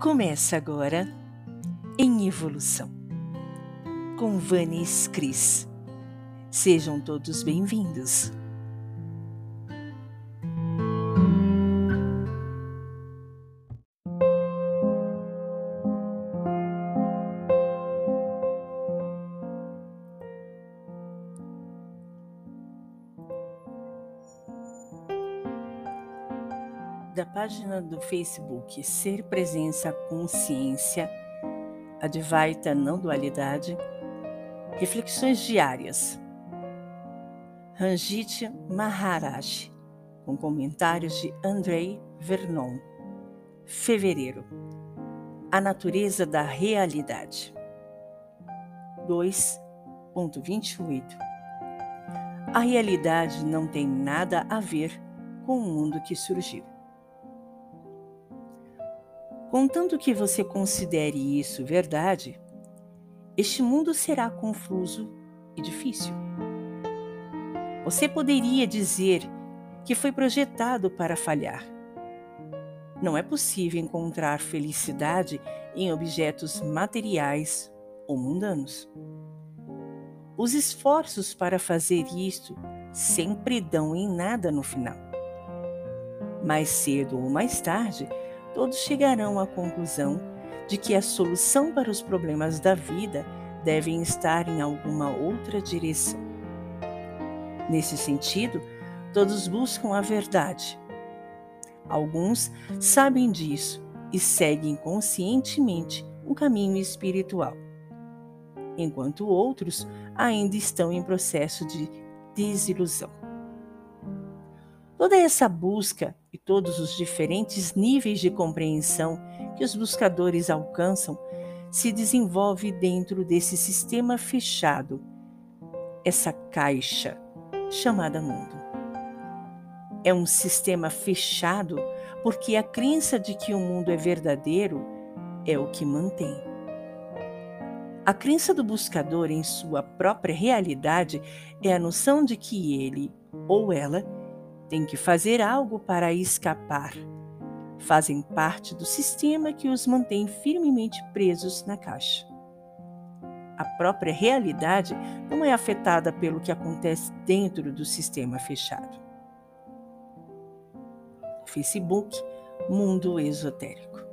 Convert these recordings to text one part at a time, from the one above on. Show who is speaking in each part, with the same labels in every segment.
Speaker 1: Começa agora em Evolução com Vanis Cris. Sejam todos bem-vindos. Da página do Facebook Ser Presença Consciência, Advaita Não Dualidade, Reflexões Diárias. Ranjit Maharaj, com comentários de Andrei Vernon. Fevereiro. A natureza da realidade. 2.28 A realidade não tem nada a ver com o mundo que surgiu. Contanto que você considere isso verdade, este mundo será confuso e difícil. Você poderia dizer que foi projetado para falhar. Não é possível encontrar felicidade em objetos materiais ou mundanos. Os esforços para fazer isto sempre dão em nada no final. Mais cedo ou mais tarde, todos chegarão à conclusão de que a solução para os problemas da vida devem estar em alguma outra direção. Nesse sentido, todos buscam a verdade. Alguns sabem disso e seguem conscientemente um caminho espiritual, enquanto outros ainda estão em processo de desilusão. Toda essa busca e todos os diferentes níveis de compreensão que os buscadores alcançam se desenvolve dentro desse sistema fechado, essa caixa chamada mundo. É um sistema fechado porque a crença de que o mundo é verdadeiro é o que mantém. A crença do buscador em sua própria realidade é a noção de que ele ou ela têm que fazer algo para escapar. Fazem parte do sistema que os mantém firmemente presos na caixa. A própria realidade não é afetada pelo que acontece dentro do sistema fechado. Facebook Mundo Esotérico.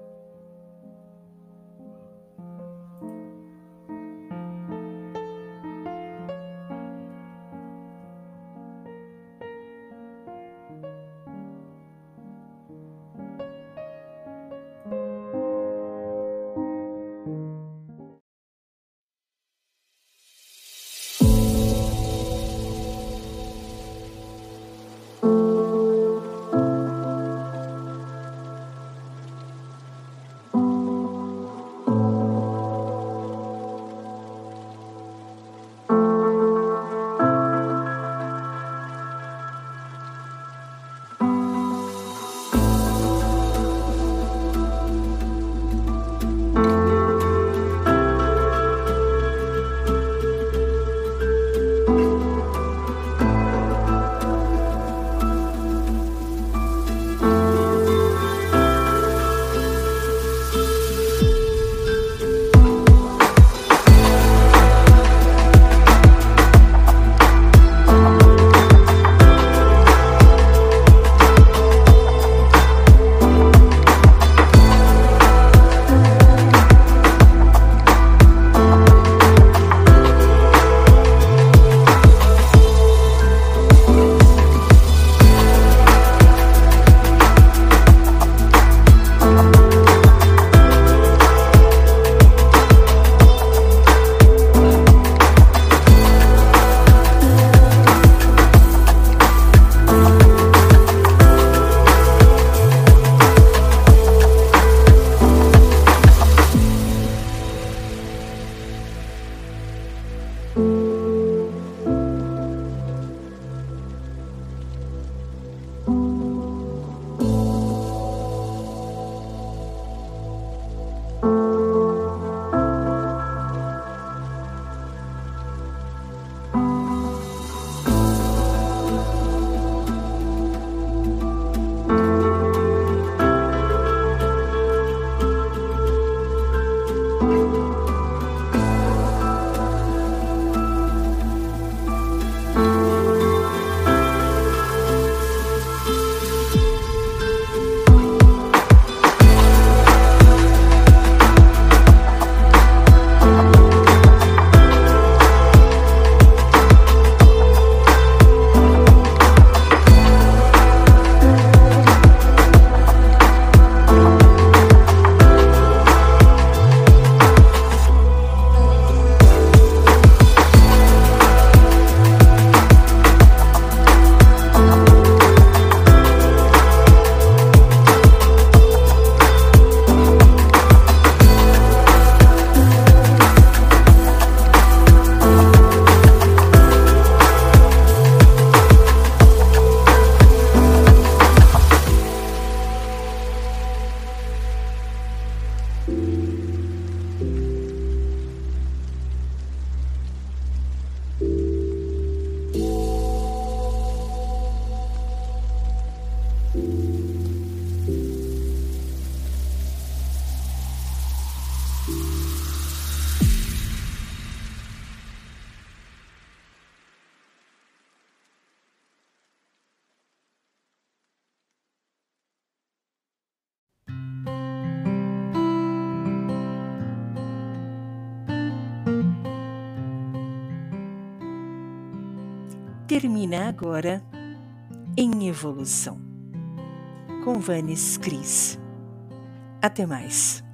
Speaker 1: Termina agora em evolução. Com Vanes Cris. Até mais.